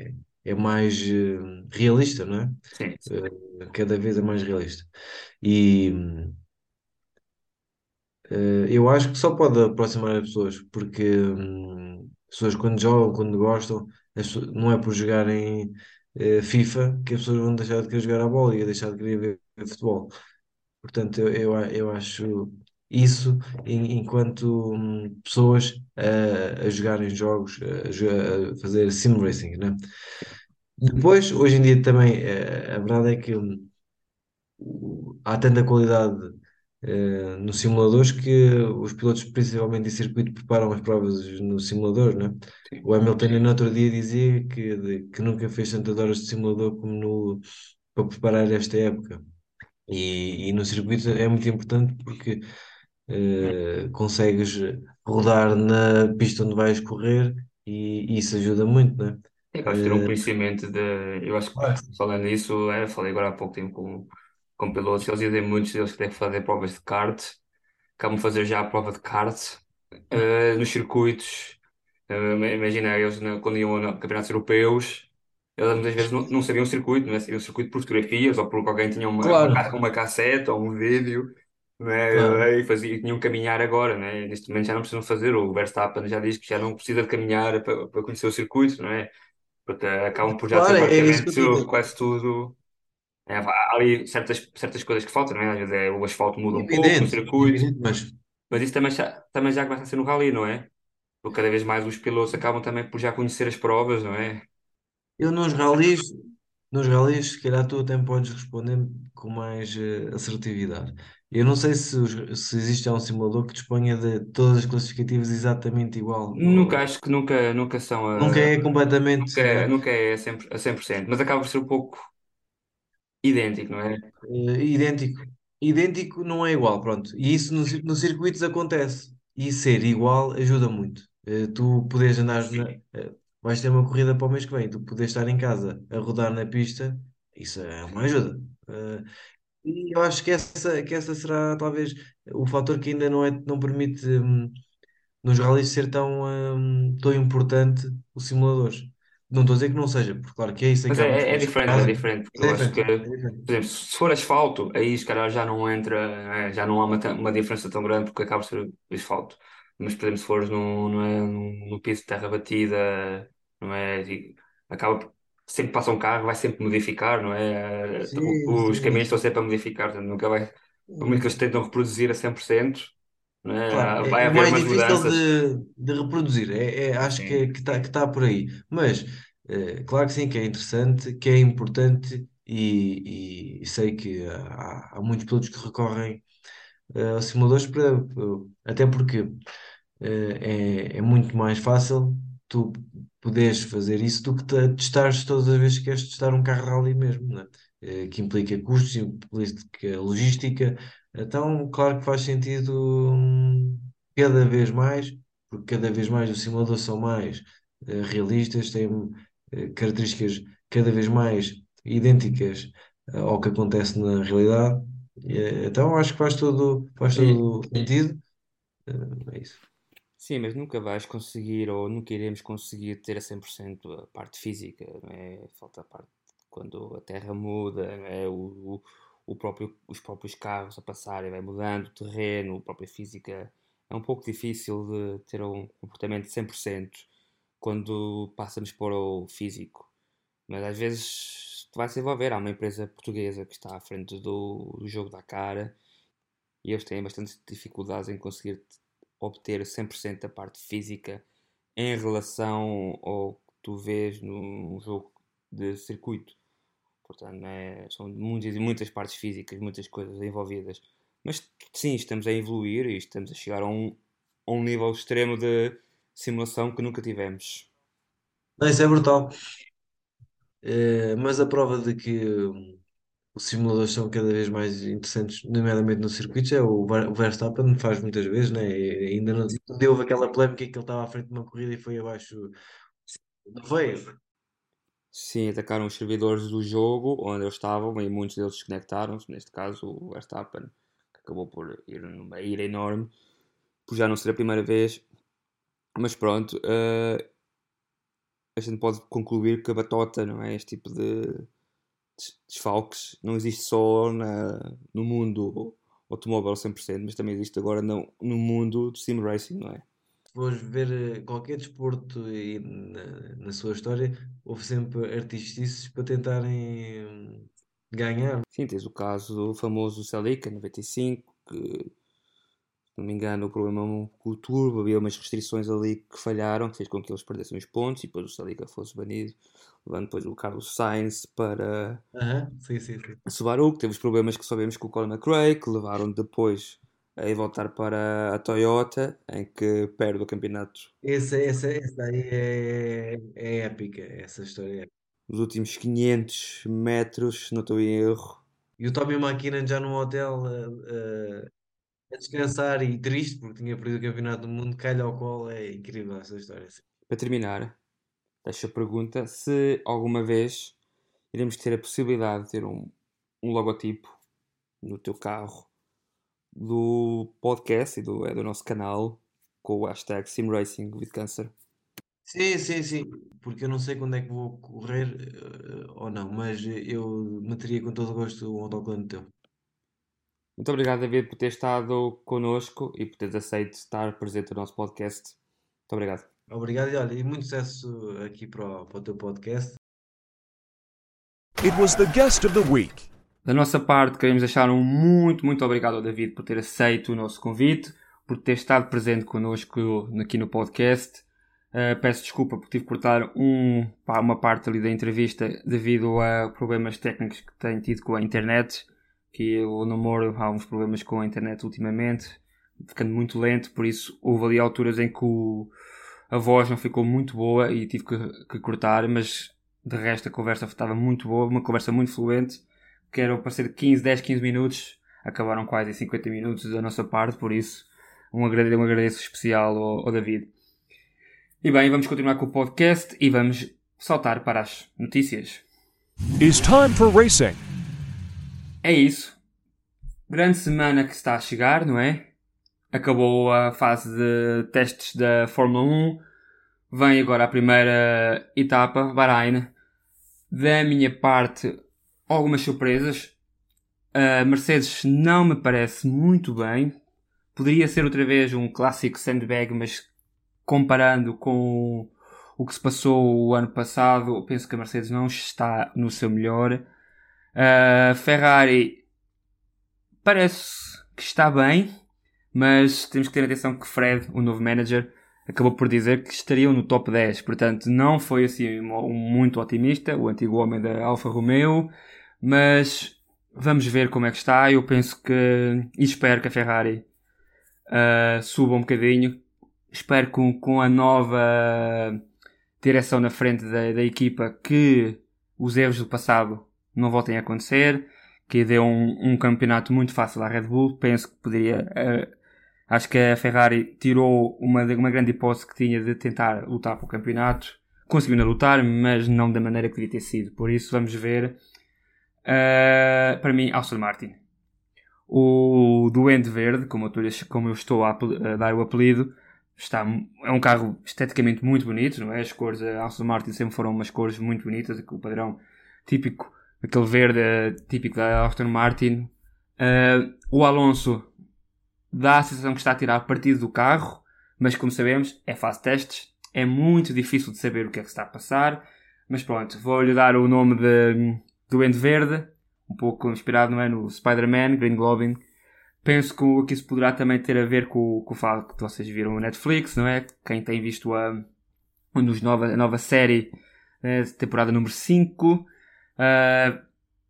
é, é mais eh, realista, não é? Sim, Eh, cada vez é mais realista. E eh, eu acho que só pode aproximar as pessoas, porque hum, as pessoas quando jogam, quando gostam, não é por jogarem eh, FIFA que as pessoas vão deixar de querer jogar a bola e deixar de querer ver, ver futebol. Portanto, eu, eu, eu acho isso em- enquanto hum, pessoas a, a jogarem jogos, a, a fazer sim racing, né? Depois, hoje em dia também, eh, a verdade é que hum, há tanta qualidade eh, nos simuladores que os pilotos, principalmente em circuito, preparam as provas no simulador, né? sim. O Hamilton, no outro dia, dizia que, de- que nunca fez tantas horas de simulador como no, para preparar esta época. E, e no circuito é muito importante porque eh, consegues rodar na pista onde vais correr e, e isso ajuda muito, né? É que ter um Eh, conhecimento de. Eu acho que, falando nisso, é, falei agora há pouco tempo com, com pilotos, eles dizem muitos deles que que fazer provas de kart, acabam de fazer já a prova de kart eh, nos circuitos. Eh, imagina, eles quando iam a campeonatos europeus, eles muitas vezes não, não sabiam o circuito, não é? Sabiam o circuito por fotografias ou porque alguém tinha uma, uma, Claro, ca- uma cassete ou um vídeo. Não claro. é? E fazia, e tinham que caminhar agora, é? Neste momento já não precisam fazer. O Verstappen já diz que já não precisa de caminhar para, para conhecer o circuito, não é? porque acabam por já ter Claro, é, é praticamente dizer. quase tudo. É, há ali certas, certas coisas que faltam, não é? Às vezes é, o asfalto muda um pouco Evidente, circuito, evidente, mas mas isso também já, também já começa a ser no rally, não é? Porque cada vez mais os pilotos acabam também por já conhecer as provas, não é? eu nos ralis, nos ralis, se calhar tu até podes responder com mais eh, assertividade. Eu não sei se, os- se existe um simulador que disponha de todas as classificativas exatamente igual. Nunca, acho que nunca, nunca são nunca a, é completamente. nunca, é- nunca é a 100%, a 100%, mas acaba por ser um pouco idêntico, não é? eh, idêntico. Idêntico não é igual, pronto. E isso no, cir- nos circuitos acontece. E ser igual ajuda muito. Eh, tu podes andar na, eh, vais ter uma corrida para o mês que vem, tu podes estar em casa a rodar na pista, isso é uma ajuda. Eh, e eu acho que essa, que essa será talvez o fator que ainda não é, não permite hum, nos rallies ser tão, hum, tão importante os simuladores. Não estou a dizer que não seja, porque claro que é isso Mas é, é, é diferente, é diferente, porque É eu acho que, é por exemplo, se for asfalto, aí se calhar já não entra, é, já não há uma, uma diferença tão grande porque acaba por ser asfalto. Mas, por exemplo, se fores no, no, é, no, piso de terra batida, não é? Acaba sempre passa um carro, vai sempre modificar, não é? Sim, Os sim, caminhos estão sempre a modificar, portanto, nunca vai, por muito que eles tentam reproduzir a 100%, não é? Claro, Há- é, Vai é haver mais difícil de, de reproduzir. É, é- acho que Sim. que está que tá por aí. Mas, eh, claro que sim, que é interessante, que é importante e, e sei que há, há muitos pilotos que recorrem eh, aos simuladores para, até porque eh, é, é muito mais fácil tu poderes fazer isso do que te- testares todas as vezes que queres testar um carro rally mesmo? Eh, que implica custos, implica logística. Então, claro que faz sentido hum, cada vez mais, porque cada vez mais os simuladores são mais eh, realistas, têm eh, características cada vez mais idênticas eh, ao que acontece na realidade. Então, acho que faz todo, faz todo sentido. É isso. Sim, mas nunca vais conseguir ou nunca iremos conseguir ter a 100% a parte física, não é? Falta a parte quando a terra muda, não é? O, o próprio, os próprios carros a passarem, vai mudando o terreno, a própria física. É um pouco difícil de ter um comportamento de 100% quando passamos para o físico. Mas às vezes vai se envolver. Há uma empresa portuguesa que está à frente do, do jogo da cara e eles têm bastante dificuldades em conseguir obter 100% da parte física em relação ao que tu vês num jogo de circuito. Portanto, é, são muitas, muitas partes físicas, muitas coisas envolvidas. Mas sim, estamos a evoluir e estamos a chegar a um, a um nível extremo de simulação que nunca tivemos. Não, isso é brutal. Eh, mas a prova de que os simuladores são cada vez mais interessantes, nomeadamente nos circuitos, é o Ver- o Verstappen faz muitas vezes, né? E ainda não não deu aquela polémica que ele estava à frente de uma corrida e foi abaixo. Não foi? Sim, atacaram os servidores do jogo onde eles estavam e muitos deles desconectaram-se. Neste caso, o Verstappen, que acabou por ir numa ira enorme, por já não ser a primeira vez. Mas pronto, eh, a gente pode concluir que a batota, não é? Este tipo de des- desfalques não existe só na, no mundo automóvel 100%, mas também existe agora no, no mundo do sim racing, não é? Fores ver eh, qualquer desporto e na, na sua história, houve sempre artistices para tentarem hum, ganhar. Sim, tens o caso do famoso Celica, 95, que não me engano, o problema com o turbo, havia umas restrições ali que falharam, que fez com que eles perdessem os pontos e depois o Salica fosse banido, levando depois o Carlos Sainz para Aham, sim, sim, sim. Subaru, que teve os problemas que sabemos com o Colin McRae, que levaram depois ir voltar para a Toyota, em que perde o campeonato Essa, essa, essa aí é, é épica, essa história é épica. nos últimos 500 metros, se não estou em erro. E o Tommy McKinnon já num hotel eh, eh, a descansar e triste porque tinha perdido o campeonato do mundo, cai-lhe ao colo, é incrível essa história. Para terminar, deixo a pergunta se alguma vez iremos ter a possibilidade de ter um, um logotipo no teu carro do podcast e do, é do nosso canal com o hashtag SimRacing with Cancer. Sim, sim, sim, porque eu não sei quando é que vou correr eh, ou não, mas eu meteria com todo o gosto um autocolante teu. Muito obrigado, David, por ter estado connosco e por teres aceito estar presente no nosso podcast. Muito obrigado. Obrigado e olha, e muito sucesso aqui para o, para o teu podcast. It was the guest of the week. Da nossa parte, queremos deixar um muito, muito obrigado ao David por ter aceito o nosso convite, por ter estado presente connosco aqui no podcast. Uh, peço desculpa por tive que cortar um, uma parte ali da entrevista devido a problemas técnicos que tenho tido com a internet, que o namoro há uns problemas com a internet ultimamente, ficando muito lento, por isso houve ali alturas em que o, a voz não ficou muito boa e tive que, que cortar, mas de resto a conversa estava muito boa, uma conversa muito fluente, que era para ser 15, 10, 15 minutos, acabaram quase em 50 minutos da nossa parte, por isso um agradeço, um agradeço especial ao, ao David. E bem, vamos continuar com o podcast e vamos saltar para as notícias. It's time for racing. É isso. Grande semana que está a chegar, não é? Acabou a fase de testes da Fórmula 1. Vem agora a primeira etapa, Bahrein. Da minha parte, algumas surpresas. A Mercedes não me parece muito bem. Poderia ser outra vez um clássico sandbag, mas comparando com o que se passou o ano passado, penso que a Mercedes não está no seu melhor. A Ferrari parece que está bem, mas temos que ter atenção que Fred, o novo manager, acabou por dizer que estariam no top 10. Portanto, não foi assim muito otimista, o antigo homem da Alfa Romeo, mas vamos ver como é que está. Eu penso que e espero que a Ferrari uh, suba um bocadinho. Espero que com, a nova direção na frente da, da equipa que os erros do passado não voltem a acontecer, que deu um, um campeonato muito fácil à Red Bull. Penso que poderia. Uh, acho que a Ferrari tirou uma, uma grande hipótese que tinha de tentar lutar para o campeonato. Conseguiu lutar, mas não da maneira que devia ter sido. Por isso, vamos ver. Uh, para mim, Aston Martin. O Duende Verde, como eu, como eu estou a, a dar o apelido, está, é um carro esteticamente muito bonito, não é? As cores da Aston Martin sempre foram umas cores muito bonitas, aquele padrão típico, aquele verde eh, típico da Aston Martin. Uh, o Alonso dá a sensação que está a tirar partido do carro, mas como sabemos, é fase testes, é muito difícil de saber o que é que está a passar. Mas pronto, vou-lhe dar o nome de Duende Verde, um pouco inspirado não é, no Spider-Man, Green Goblin, Penso que, isso poderá também ter a ver com, com o facto que vocês viram o Netflix, não é? Quem tem visto a, a, nova, a nova série, né, temporada número 5, uh,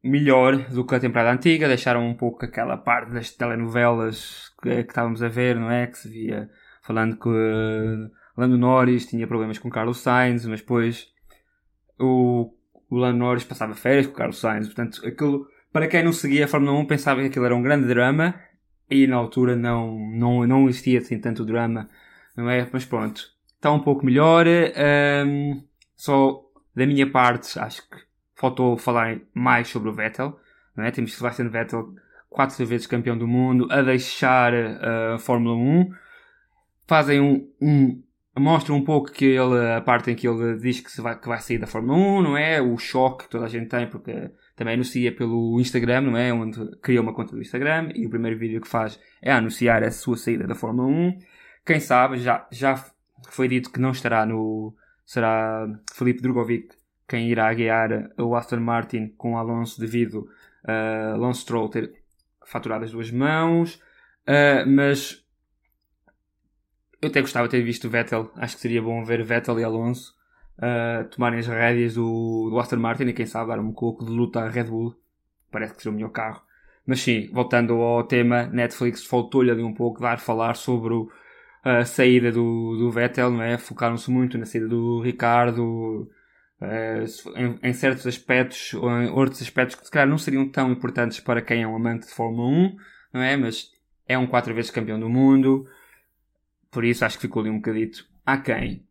melhor do que a temporada antiga, deixaram um pouco aquela parte das telenovelas que, que estávamos a ver, não é? Que se via falando que uh, Lando Norris tinha problemas com Carlos Sainz, mas depois o, o Lando Norris passava férias com Carlos Sainz, portanto, aquilo, para quem não seguia a Fórmula 1 pensava que aquilo era um grande drama e na altura não, não, não existia assim tanto drama, não é? Mas pronto, está um pouco melhor. Um, só da minha parte, acho que faltou falar mais sobre o Vettel, não é? Temos Sebastian Vettel, quatro vezes campeão do mundo, a deixar uh, a Fórmula 1. Fazem um, um mostram um pouco que ele, a parte em que ele diz que, vai, que vai sair da Fórmula 1, não é? O choque que toda a gente tem, porque também anuncia pelo Instagram, não é? Onde cria uma conta do Instagram e o primeiro vídeo que faz é anunciar a sua saída da Fórmula 1. Quem sabe, já, já foi dito que não estará no. Será Felipe Drogovic quem irá guiar o Aston Martin com Alonso devido a Alonso Stroll ter faturado as duas mãos. Uh, mas eu até gostava de ter visto Vettel. Acho que seria bom ver Vettel e Alonso uh, tomarem as rédeas do, do Aston Martin e quem sabe dar um pouco de luta à Red Bull. Parece que será o melhor carro. Mas sim, voltando ao tema, Netflix faltou-lhe ali um pouco dar falar sobre o, a saída do, do Vettel, não é? Focaram-se muito na saída do Ricardo, uh, em, em, certos aspectos, ou em outros aspectos que se calhar não seriam tão importantes para quem é um amante de Fórmula 1, não é? Mas é um quatro vezes campeão do mundo, por isso acho que ficou ali um bocadito aquém.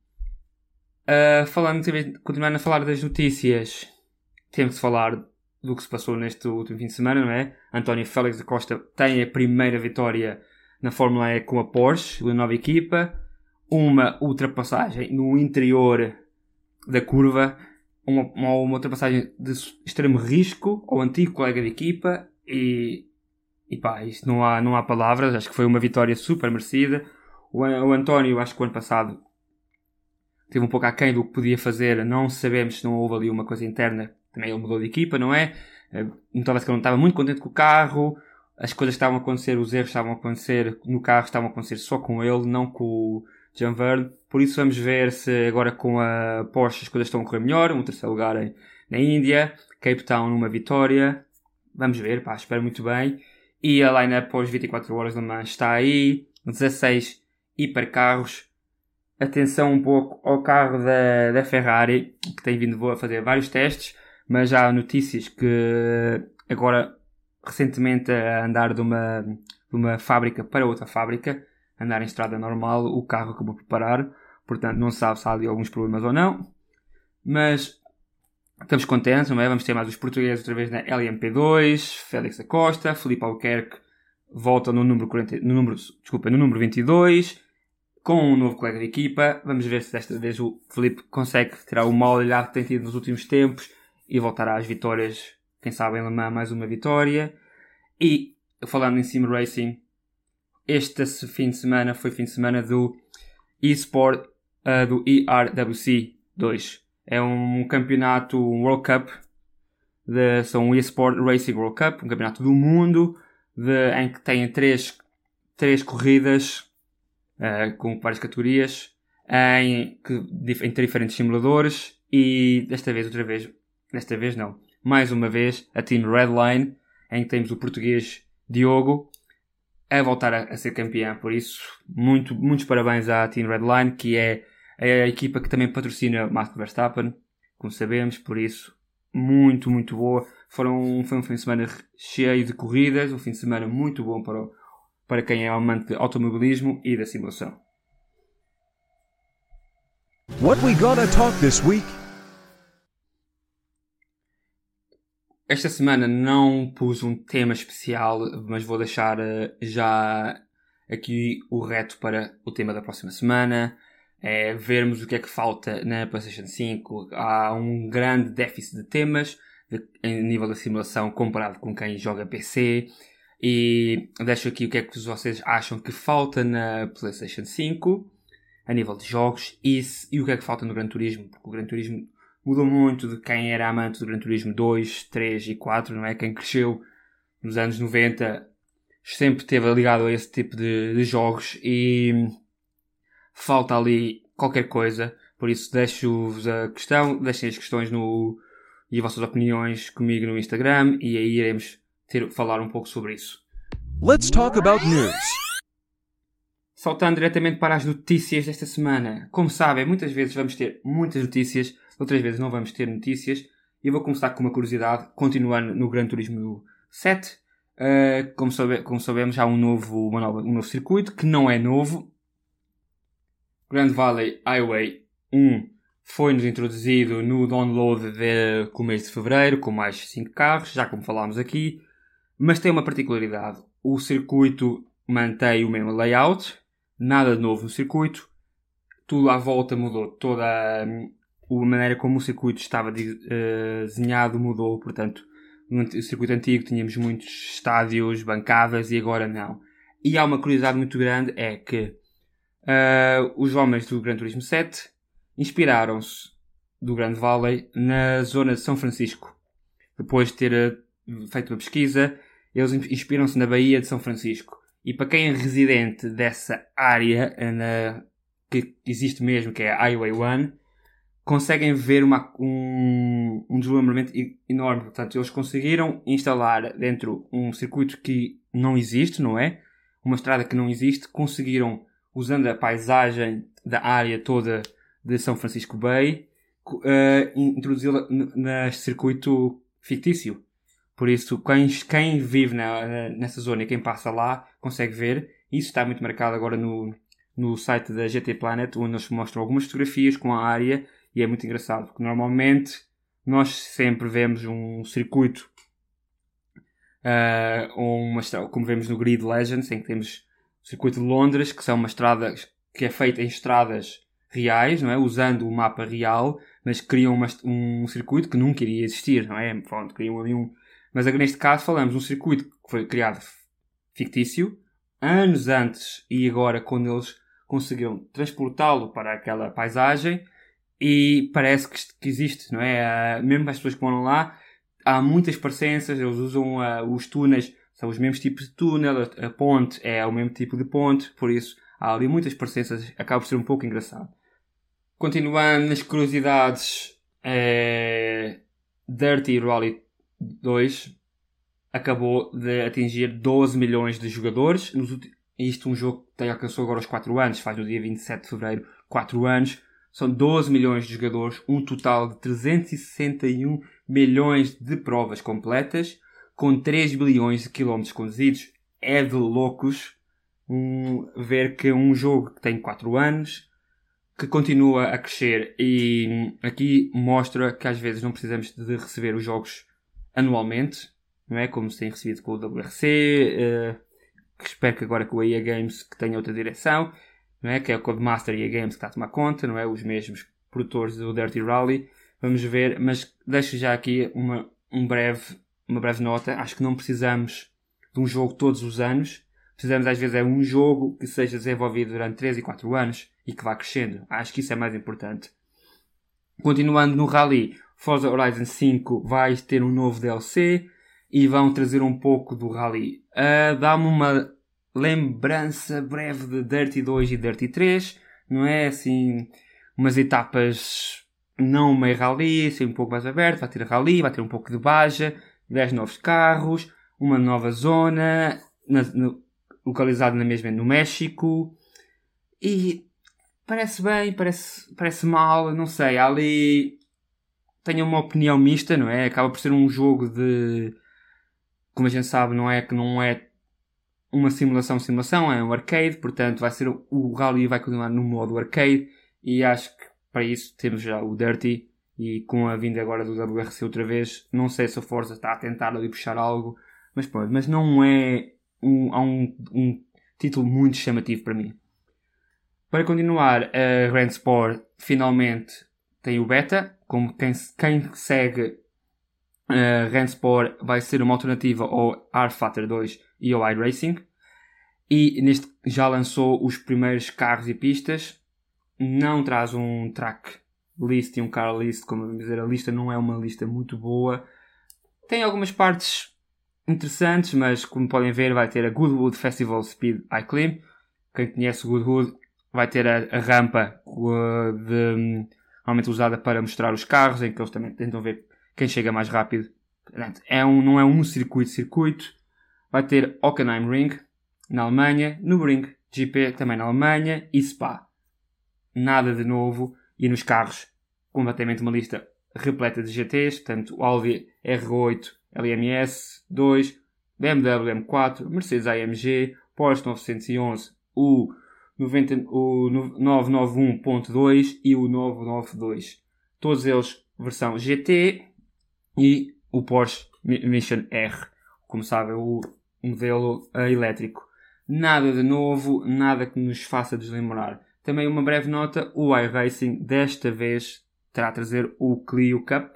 Uh, falando, continuando a falar das notícias, temos de falar do que se passou neste último fim de semana, não é? António Félix da Costa tem a primeira vitória na Fórmula E com a Porsche, a nova equipa, uma ultrapassagem no interior da curva, uma, uma, uma ultrapassagem de extremo risco ao antigo colega de equipa e, e pá, isto não há, não há palavras, acho que foi uma vitória super merecida. O, o António, acho que o ano passado teve um pouco aquém do que podia fazer, não sabemos se não houve ali uma coisa interna, também ele mudou de equipa, não é? Notava-se que ele não estava muito contente com o carro, as coisas estavam a acontecer, os erros estavam a acontecer no carro, estavam a acontecer só com ele, não com o Jean Verne. Por isso vamos ver se agora com a Porsche as coisas estão a correr melhor, um terceiro lugar em, na Índia, Cape Town uma vitória, vamos ver, pá, espero muito bem. E a line-up pós 24 horas de Mans está aí, 16 hipercarros. Atenção um pouco ao carro da, da Ferrari, que tem vindo a fazer vários testes, mas já há notícias que agora recentemente a andar de uma, de uma fábrica para outra fábrica, andar em estrada normal, o carro acabou por parar, portanto não se sabe se há ali alguns problemas ou não, mas estamos contentes, não é? Vamos ter mais os portugueses outra vez na LMP2, Félix Acosta, Felipe Albuquerque volta no número, 40, no número, desculpa, no número 22, com um novo colega de equipa. Vamos ver se desta vez o Felipe consegue tirar o mal olhado que tem tido nos últimos tempos e voltar às vitórias quem sabe em Le Mans mais uma vitória. E falando em Sim Racing, este fim de semana foi fim de semana do eSport uh, do ERWC 2. É um campeonato, um World Cup, de, são um eSport Racing World Cup, um campeonato do mundo, de, em que tem três, três corridas uh, com várias categorias em, que, em diferentes simuladores e desta vez, outra vez, desta vez não, mais uma vez, a Team Redline, em que temos o português Diogo a voltar a, a ser campeão. Por isso, muito, muitos parabéns à Team Redline, que é a equipa que também patrocina Max Verstappen, como sabemos. Por isso, muito, muito boa. Foram, foi um fim de semana cheio de corridas, um fim de semana muito bom para, o, para quem é amante de automobilismo e da simulação. What we gonna talk this week? Esta semana não pus um tema especial, mas vou deixar uh, já aqui o reto para o tema da próxima semana. É vermos o que é que falta na PlayStation 5. Há um grande déficit de temas em nível da simulação comparado com quem joga PC. E deixo aqui o que é que vocês acham que falta na PlayStation 5 a nível de jogos e, e o que é que falta no Gran Turismo, porque o Gran Turismo mudou muito de quem era amante do Gran Turismo 2, 3 e 4, não é? Quem cresceu nos anos 90 sempre esteve ligado a esse tipo de, de jogos e falta ali qualquer coisa. Por isso deixo-vos a questão, deixem as questões no, e as vossas opiniões comigo no Instagram e aí iremos ter, falar um pouco sobre isso. Let's talk about news. Saltando diretamente para as notícias desta semana. Como sabem, muitas vezes vamos ter muitas notícias outras vezes não vamos ter notícias. E eu vou começar com uma curiosidade, continuando no Gran Turismo 7. Uh, eh, como, sabe, como, sabemos, há um novo, nova, um novo circuito que não é novo. Grand Valley Highway 1 foi-nos introduzido no download de começo de fevereiro, com mais 5 carros, já como falámos aqui. Mas tem uma particularidade: o circuito mantém o mesmo layout, nada de novo no circuito, tudo à volta mudou, toda a maneira como o circuito estava uh, desenhado mudou, portanto, no circuito antigo tínhamos muitos estádios, bancadas e agora não. E há uma curiosidade muito grande, é que uh, os homens do Gran Turismo 7 inspiraram-se do Grande Valley na zona de São Francisco. Depois de ter uh, feito uma pesquisa, eles inspiram-se na Baía de São Francisco. E para quem é residente dessa área, na, que existe mesmo, que é a Highway 1, conseguem ver uma, um, um deslumbramento enorme. Portanto, eles conseguiram instalar dentro um circuito que não existe, não é? Uma estrada que não existe. Conseguiram, usando a paisagem da área toda de São Francisco Bay, uh, introduzi-la neste circuito fictício. Por isso, quem, quem vive na, nessa zona e quem passa lá consegue ver. Isso está muito marcado agora no, no site da GT Planet, onde eles mostram algumas fotografias com a área e é muito engraçado, porque normalmente nós sempre vemos um circuito, uh, uma, como vemos no Grid Legends, em que temos o circuito de Londres, que são uma estrada que é feita em estradas reais, não é? Usando o mapa real, mas criam uma, um circuito que nunca iria existir, não é? Pronto, criam ali um... Mas neste caso falamos de um circuito que foi criado fictício, anos antes e agora quando eles conseguiram transportá-lo para aquela paisagem, e parece que, existe, não é? Uh, mesmo as pessoas que moram lá, há muitas parecenças, eles usam uh, os túneis, são os mesmos tipos de túnel, a, a, ponte é o mesmo tipo de ponte, por isso há ali muitas parecenças, acaba por ser um pouco engraçado. Continuando nas curiosidades, é... Dirty Rally 2, acabou de atingir 12 milhões de jogadores. Nos Isto um jogo que tem, alcançou agora os 4 anos, faz no dia 27 de fevereiro 4 anos. São 12 milhões de jogadores, um total de 361 milhões de provas completas, com 3 bilhões de quilómetros conduzidos. É de loucos um, ver que um jogo que tem 4 anos, que continua a crescer e aqui mostra que às vezes não precisamos de receber os jogos anualmente, não é? Como se tem recebido com o WRC, uh, espero que agora com a EA Games que tenha outra direção, não é? Que é o Codemaster e Games que está a tomar conta, não é? Os mesmos produtores do Dirty Rally. Vamos ver, mas deixo já aqui uma, um breve, uma breve nota. Acho que não precisamos de um jogo todos os anos. Precisamos às vezes é um jogo que seja desenvolvido durante 3 e 4 anos e que vá crescendo. Acho que isso é mais importante. Continuando no Rally, Forza Horizon 5 vai ter um novo DLC e vão trazer um pouco do Rally. Uh, Dá-me uma lembrança breve de Dirty 2 e Dirty 3, não é? Assim, umas etapas não meio rally, assim um pouco mais aberto, vai ter rally, vai ter um pouco de baja, 10 novos carros, uma nova zona, na, no, localizada na mesma no México, e parece bem, parece, parece mal, não sei, ali tenho uma opinião mista, não é? Acaba por ser um jogo de, como a gente sabe, não é que não é uma simulação simulação, é um arcade, portanto vai ser o Rally vai continuar no modo arcade e acho que para isso temos já o Dirty e com a vinda agora do WRC outra vez, não sei se a Forza está a tentar ali puxar algo, mas pronto, mas não é um, um, um título muito chamativo para mim. Para continuar, a Grand Sport finalmente tem o beta, como quem, quem segue a Grand Sport vai ser uma alternativa ao R-Factor 2 e ao iRacing. E neste já lançou os primeiros carros e pistas. Não traz um track list e um car list, como vamos dizer, a lista não é uma lista muito boa. Tem algumas partes interessantes, mas como podem ver, vai ter a Goodwood Festival Speed iClimb. Quem conhece Goodwood vai ter a, a rampa uh, de, normalmente usada para mostrar os carros, em que eles também tentam ver quem chega mais rápido. É um, não é um circuito-circuito, vai ter Hockenheim Ring na Alemanha, Nürburgring GP também na Alemanha e Spa. Nada de novo e nos carros completamente uma lista repleta de GTs, portanto o Audi R8, LMS 2, BMW M4, Mercedes AMG, Porsche 911, o, 90, o 991.2 e o 992. Todos eles versão GT e o Porsche Mission R, como sabem, o modelo eh, elétrico. Nada de novo, nada que nos faça deslembrar. Também uma breve nota, o iRacing desta vez terá a trazer o Clio Cup.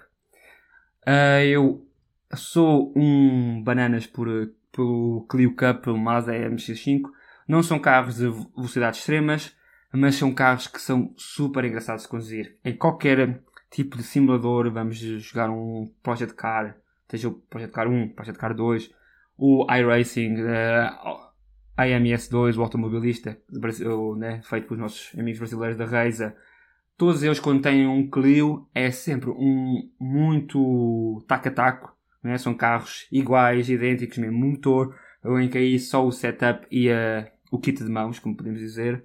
Uh, eu sou um bananas por, pelo Clio Cup, pelo Mazda MX-5. Não são carros de velocidades extremas, mas são carros que são super engraçados de conduzir. Em qualquer tipo de simulador, vamos jogar um Project Car, seja o Project Car 1, Project Car 2, o iRacing, uh, AMS2, o automobilista, Brasil, né, feito pelos nossos amigos brasileiros da Reisa. Todos eles, quando têm um Clio, é sempre um muito taco-a-taco. Né? São carros iguais, idênticos, mesmo motor, em que aí só o setup e a, o kit de mãos, como podemos dizer,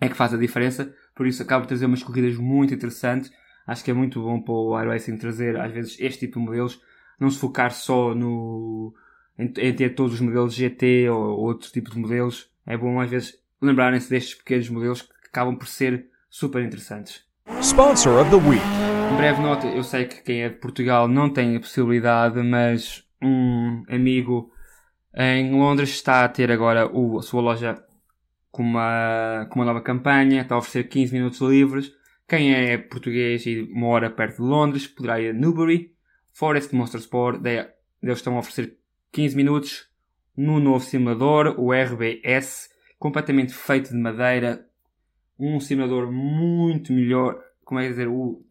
é que faz a diferença. Por isso acaba de trazer umas corridas muito interessantes. Acho que é muito bom para o iRacing trazer, às vezes, este tipo de modelos. Não se focar só no, em, em ter todos os modelos GT ou outro tipo de modelos, é bom às vezes lembrarem-se destes pequenos modelos que acabam por ser super interessantes. Sponsor of the Week. Em breve nota, eu sei que quem é de Portugal não tem a possibilidade, mas um amigo em Londres está a ter agora o, a sua loja com uma, com uma nova campanha, está a oferecer 15 minutos livres. Quem é português e mora perto de Londres poderá ir a Newbury, Forest Motorsport, eles estão a oferecer 15 minutos no novo simulador, o RBS, completamente feito de madeira, um simulador muito melhor, como é dizer, o,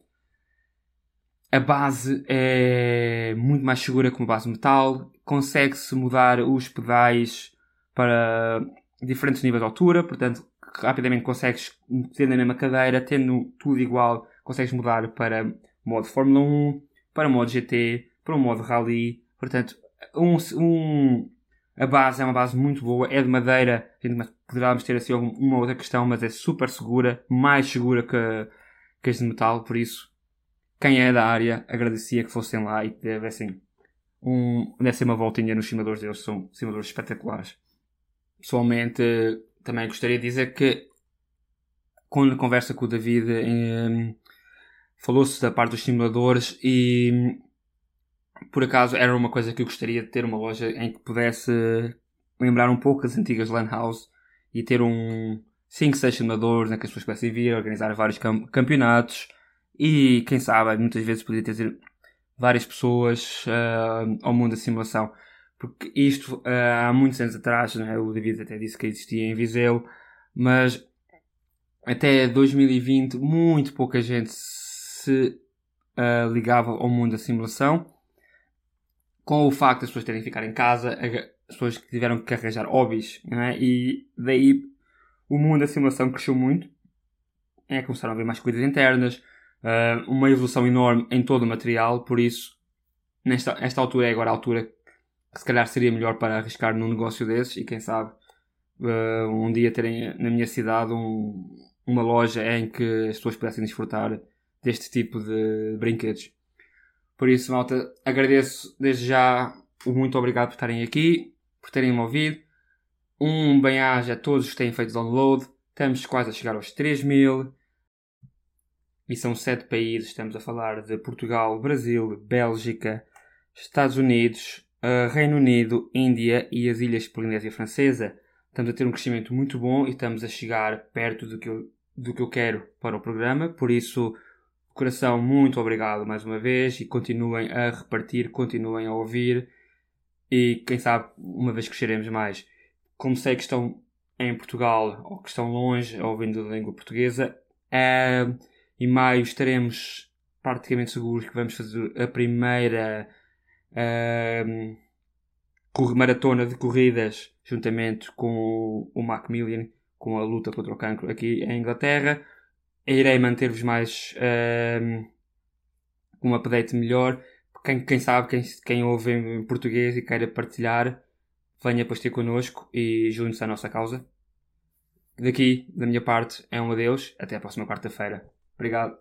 a base é muito mais segura que uma base metal, consegue-se mudar os pedais para diferentes níveis de altura, portanto, rapidamente consegues, tendo a mesma cadeira, tendo tudo igual, consegues mudar para modo Fórmula 1, para modo GT, para o modo Rally, portanto, um, um, a base é uma base muito boa, é de madeira, poderá ter assim uma outra questão, mas é super segura, mais segura que, que as de metal, por isso, quem é da área agradecia que fossem lá e tivessem um, dessem uma voltinha nos simuladores deles, são simuladores espetaculares. Pessoalmente, também gostaria de dizer que quando conversa com o David, falou-se da parte dos simuladores e por acaso era uma coisa que eu gostaria de ter uma loja em que pudesse lembrar um pouco as antigas Land House e ter um 5, 6 simuladores em que as pessoas pudessem vir, organizar vários campeonatos e quem sabe muitas vezes poderia ter várias pessoas uh, ao mundo da simulação. Porque isto uh, há muitos anos atrás, né, o David até disse que existia em Viseu, mas até 2020 muito pouca gente se uh, ligava ao mundo da simulação. Com o facto das pessoas terem que ficar em casa, as pessoas que tiveram que arranjar hobbies, né? e daí o mundo da simulação cresceu muito. É, começaram a haver mais coisas internas, uh, uma evolução enorme em todo o material, por isso, nesta esta altura é agora a altura que se calhar seria melhor para arriscar num negócio desses e quem sabe uh, um dia terem na minha cidade um, uma loja em que as pessoas pudessem desfrutar deste tipo de brinquedos. Por isso, malta, agradeço desde já o muito obrigado por estarem aqui, por terem me ouvido. Um bem-aja a todos que têm feito download. Estamos quase a chegar aos 3 mil. E são 7 países. Estamos a falar de Portugal, Brasil, Bélgica, Estados Unidos, uh, Reino Unido, Índia e as Ilhas Polinésia Francesa. Estamos a ter um crescimento muito bom e estamos a chegar perto do que eu, do que eu quero para o programa. Por isso, coração, muito obrigado mais uma vez e continuem a repartir, continuem a ouvir e quem sabe uma vez cresceremos mais. Como sei que estão em Portugal ou que estão longe ouvindo a língua portuguesa, uh, em maio estaremos praticamente seguros que vamos fazer a primeira uh, maratona de corridas juntamente com o Macmillan, com a luta contra o cancro aqui em Inglaterra irei manter-vos mais uh, um update melhor. Quem, quem sabe, quem, quem ouve em português e queira partilhar, venha depois ter connosco e junte-se à nossa causa. Daqui, da minha parte, é um adeus. Até a próxima quarta-feira. Obrigado.